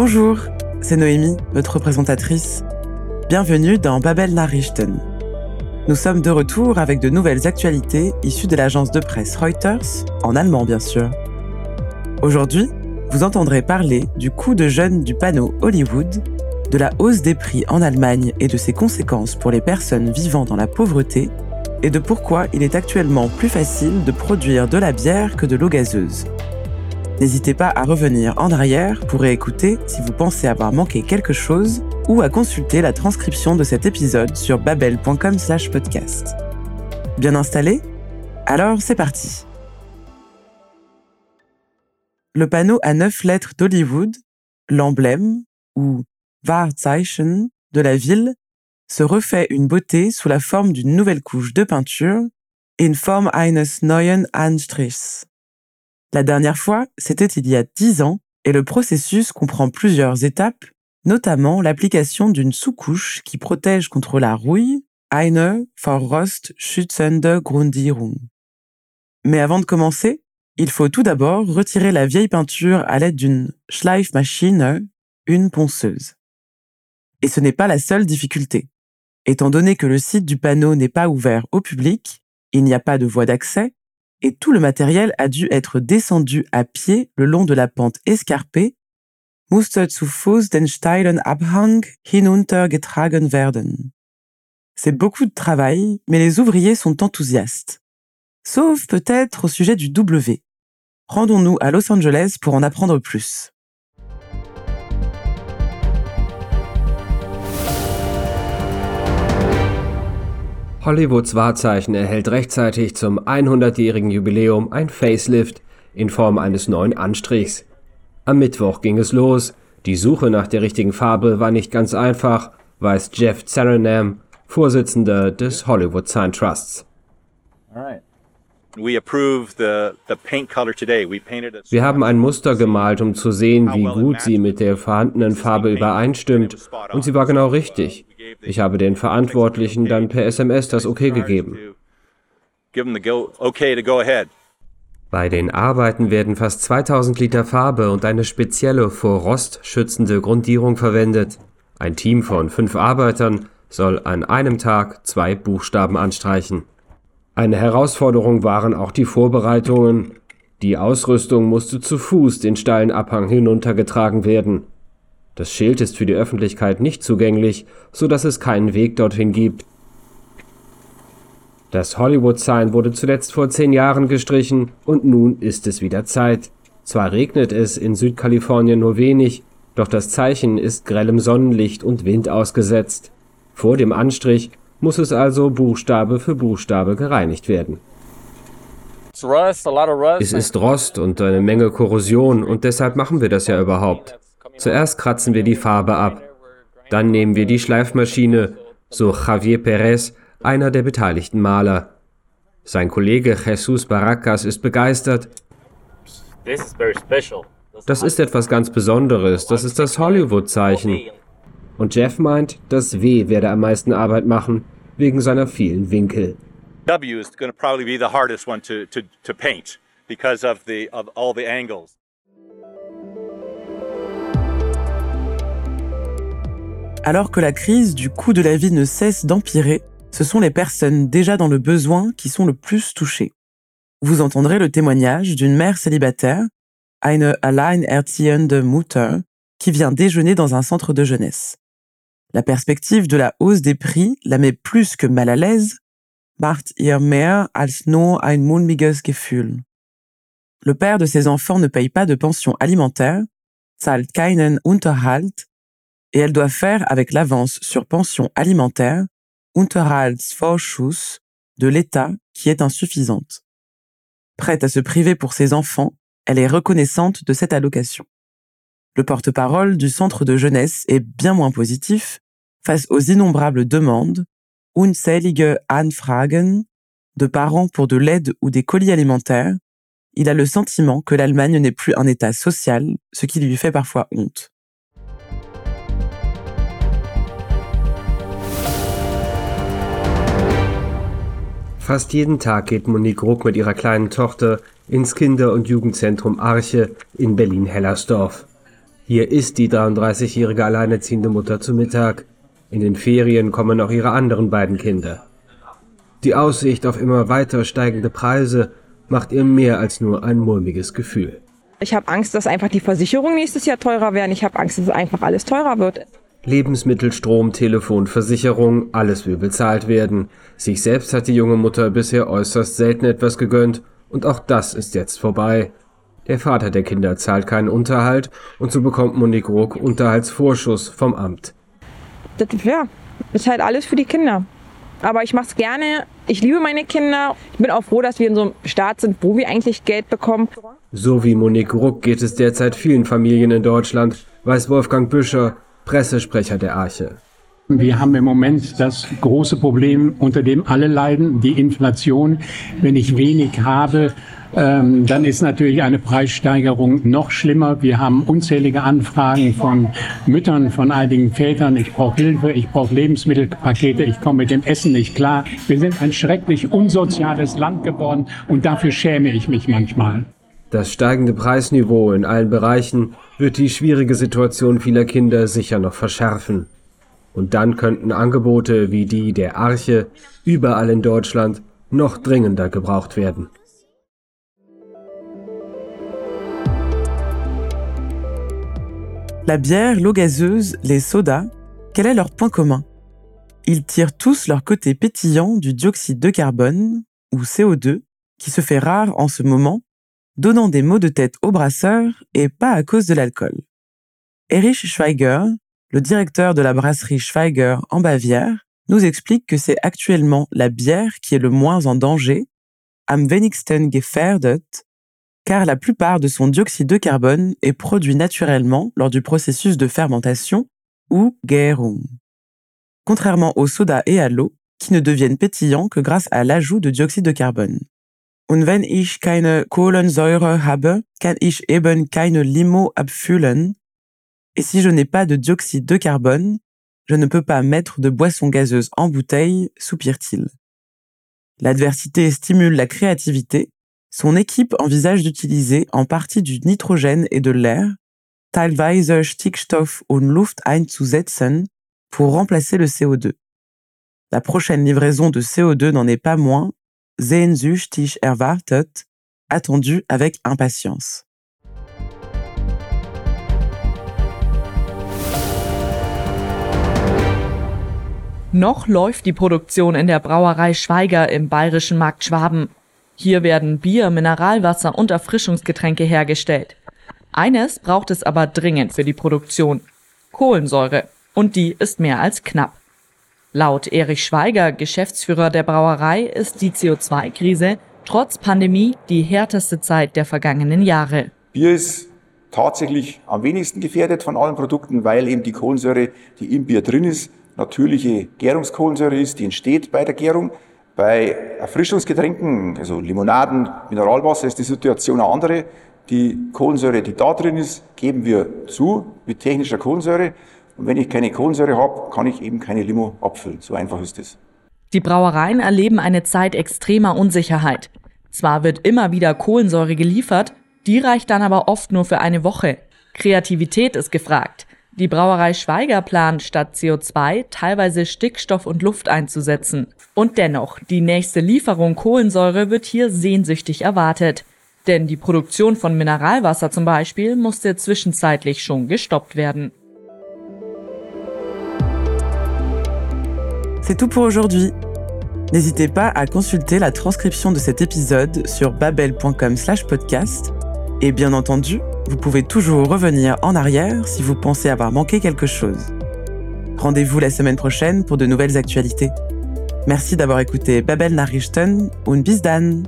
Bonjour, c'est Noémie, votre présentatrice. Bienvenue dans Babel Nachrichten. Nous sommes de retour avec de nouvelles actualités issues de l'agence de presse Reuters, en allemand bien sûr. Aujourd'hui, vous entendrez parler du coup de jeûne du panneau Hollywood, de la hausse des prix en Allemagne et de ses conséquences pour les personnes vivant dans la pauvreté, et de pourquoi il est actuellement plus facile de produire de la bière que de l'eau gazeuse. N'hésitez pas à revenir en arrière pour écouter si vous pensez avoir manqué quelque chose ou à consulter la transcription de cet épisode sur babel.com/podcast. Bien installé? Alors c'est parti. Le panneau à neuf lettres d'Hollywood, l'emblème ou Wahrzeichen de la ville, se refait une beauté sous la forme d'une nouvelle couche de peinture, in Form eines neuen Anstrichs. La dernière fois, c'était il y a dix ans, et le processus comprend plusieurs étapes, notamment l'application d'une sous-couche qui protège contre la rouille, eine vor Rost schützende Grundierung. Mais avant de commencer, il faut tout d'abord retirer la vieille peinture à l'aide d'une Schleifmaschine, une ponceuse. Et ce n'est pas la seule difficulté. Étant donné que le site du panneau n'est pas ouvert au public, il n'y a pas de voie d'accès, et tout le matériel a dû être descendu à pied le long de la pente escarpée. C'est beaucoup de travail, mais les ouvriers sont enthousiastes. Sauf peut-être au sujet du W. Rendons-nous à Los Angeles pour en apprendre plus. Hollywoods Wahrzeichen erhält rechtzeitig zum 100-jährigen Jubiläum ein Facelift in Form eines neuen Anstrichs. Am Mittwoch ging es los. Die Suche nach der richtigen Farbe war nicht ganz einfach, weiß Jeff Saranam, Vorsitzender des Hollywood Sign Trusts. Wir haben ein Muster gemalt, um zu sehen, wie gut sie mit der vorhandenen Farbe übereinstimmt, und sie war genau richtig. Ich habe den Verantwortlichen dann per SMS das Okay gegeben. Bei den Arbeiten werden fast 2000 Liter Farbe und eine spezielle vor Rost schützende Grundierung verwendet. Ein Team von fünf Arbeitern soll an einem Tag zwei Buchstaben anstreichen. Eine Herausforderung waren auch die Vorbereitungen. Die Ausrüstung musste zu Fuß den steilen Abhang hinuntergetragen werden. Das Schild ist für die Öffentlichkeit nicht zugänglich, so dass es keinen Weg dorthin gibt. Das Hollywood-Sign wurde zuletzt vor zehn Jahren gestrichen und nun ist es wieder Zeit. Zwar regnet es in Südkalifornien nur wenig, doch das Zeichen ist grellem Sonnenlicht und Wind ausgesetzt. Vor dem Anstrich muss es also Buchstabe für Buchstabe gereinigt werden. Es ist Rost und eine Menge Korrosion und deshalb machen wir das ja überhaupt. Zuerst kratzen wir die Farbe ab. Dann nehmen wir die Schleifmaschine, so Javier Perez, einer der beteiligten Maler. Sein Kollege Jesus Baracas ist begeistert. Das ist etwas ganz Besonderes. Das ist das Hollywood-Zeichen. Und Jeff meint, das W werde am meisten Arbeit machen, wegen seiner vielen Winkel. W is going to probably be the hardest one to, to, to paint because of, the, of all the angles. Alors que la crise du coût de la vie ne cesse d'empirer, ce sont les personnes déjà dans le besoin qui sont le plus touchées. Vous entendrez le témoignage d'une mère célibataire, eine alleinerziehende Mutter, qui vient déjeuner dans un centre de jeunesse. La perspective de la hausse des prix la met plus que mal à l'aise, macht ihr mehr als nur ein mulmiges Gefühl. Le père de ses enfants ne paye pas de pension alimentaire, zahlt keinen Unterhalt et elle doit faire avec l'avance sur pension alimentaire, Unterhaltsvorschuss, de l'État qui est insuffisante. Prête à se priver pour ses enfants, elle est reconnaissante de cette allocation. Le porte-parole du centre de jeunesse est bien moins positif face aux innombrables demandes, unzählige Anfragen, de parents pour de l'aide ou des colis alimentaires. Il a le sentiment que l'Allemagne n'est plus un État social, ce qui lui fait parfois honte. Fast jeden Tag geht Monique Ruck mit ihrer kleinen Tochter ins Kinder- und Jugendzentrum Arche in Berlin-Hellersdorf. Hier isst die 33-jährige alleinerziehende Mutter zu Mittag. In den Ferien kommen auch ihre anderen beiden Kinder. Die Aussicht auf immer weiter steigende Preise macht ihr mehr als nur ein mulmiges Gefühl. Ich habe Angst, dass einfach die Versicherungen nächstes Jahr teurer werden. Ich habe Angst, dass einfach alles teurer wird. Lebensmittel, Strom, Telefon, Versicherung, alles will bezahlt werden. Sich selbst hat die junge Mutter bisher äußerst selten etwas gegönnt und auch das ist jetzt vorbei. Der Vater der Kinder zahlt keinen Unterhalt und so bekommt Monique Ruck Unterhaltsvorschuss vom Amt. Das ja, ist halt alles für die Kinder. Aber ich mache es gerne. Ich liebe meine Kinder. Ich bin auch froh, dass wir in so einem Staat sind, wo wir eigentlich Geld bekommen. So wie Monique Ruck geht es derzeit vielen Familien in Deutschland, weiß Wolfgang Büscher, Pressesprecher der Arche. Wir haben im Moment das große Problem, unter dem alle leiden, die Inflation. Wenn ich wenig habe, ähm, dann ist natürlich eine Preissteigerung noch schlimmer. Wir haben unzählige Anfragen von Müttern, von einigen Vätern. Ich brauche Hilfe, ich brauche Lebensmittelpakete, ich komme mit dem Essen nicht klar. Wir sind ein schrecklich unsoziales Land geworden und dafür schäme ich mich manchmal. Das steigende Preisniveau in allen Bereichen wird die schwierige Situation vieler Kinder sicher noch verschärfen. Und dann könnten Angebote wie die der Arche überall in Deutschland noch dringender gebraucht werden. La bière, l'eau gazeuse, les sodas, quel est leur point commun Ils tirent tous leur côté pétillant du dioxyde de carbone, ou CO2, qui se fait rare en ce moment, donnant des maux de tête aux brasseurs et pas à cause de l'alcool. Erich Schweiger, le directeur de la brasserie Schweiger en Bavière, nous explique que c'est actuellement la bière qui est le moins en danger, am wenigsten gefährdet, car la plupart de son dioxyde de carbone est produit naturellement lors du processus de fermentation ou Gärung. Contrairement au soda et à l'eau, qui ne deviennent pétillants que grâce à l'ajout de dioxyde de carbone. Und wenn ich keine Kohlensäure habe, kann ich eben keine Limo abfüllen. Et si je n'ai pas de dioxyde de carbone, je ne peux pas mettre de boisson gazeuse en bouteille, soupire-t-il. L'adversité stimule la créativité son équipe envisage d'utiliser en partie du nitrogène et de l'air, teilweise Stickstoff und Luft einzusetzen, pour remplacer le CO2. La prochaine livraison de CO2 n'en est pas moins, sehnsüchtig erwartet, attendue avec impatience. Noch läuft die Produktion in der Brauerei Schweiger im bayerischen Markt Schwaben. Hier werden Bier, Mineralwasser und Erfrischungsgetränke hergestellt. Eines braucht es aber dringend für die Produktion. Kohlensäure. Und die ist mehr als knapp. Laut Erich Schweiger, Geschäftsführer der Brauerei, ist die CO2-Krise trotz Pandemie die härteste Zeit der vergangenen Jahre. Bier ist tatsächlich am wenigsten gefährdet von allen Produkten, weil eben die Kohlensäure, die im Bier drin ist, natürliche Gärungskohlensäure ist, die entsteht bei der Gärung. Bei Erfrischungsgetränken, also Limonaden, Mineralwasser, ist die Situation eine andere. Die Kohlensäure, die da drin ist, geben wir zu mit technischer Kohlensäure. Und wenn ich keine Kohlensäure habe, kann ich eben keine Limo abfüllen. So einfach ist es. Die Brauereien erleben eine Zeit extremer Unsicherheit. Zwar wird immer wieder Kohlensäure geliefert, die reicht dann aber oft nur für eine Woche. Kreativität ist gefragt. Die Brauerei Schweiger plant statt CO2 teilweise Stickstoff und Luft einzusetzen. Und dennoch, die nächste Lieferung Kohlensäure wird hier sehnsüchtig erwartet. Denn die Produktion von Mineralwasser zum Beispiel musste zwischenzeitlich schon gestoppt werden. C'est tout pour aujourd'hui. N'hésitez pas à consulter la transcription de cet épisode sur babel.com/podcast et bien entendu, vous pouvez toujours revenir en arrière si vous pensez avoir manqué quelque chose. Rendez-vous la semaine prochaine pour de nouvelles actualités. Merci d'avoir écouté Babel Nachrichten und bis dann!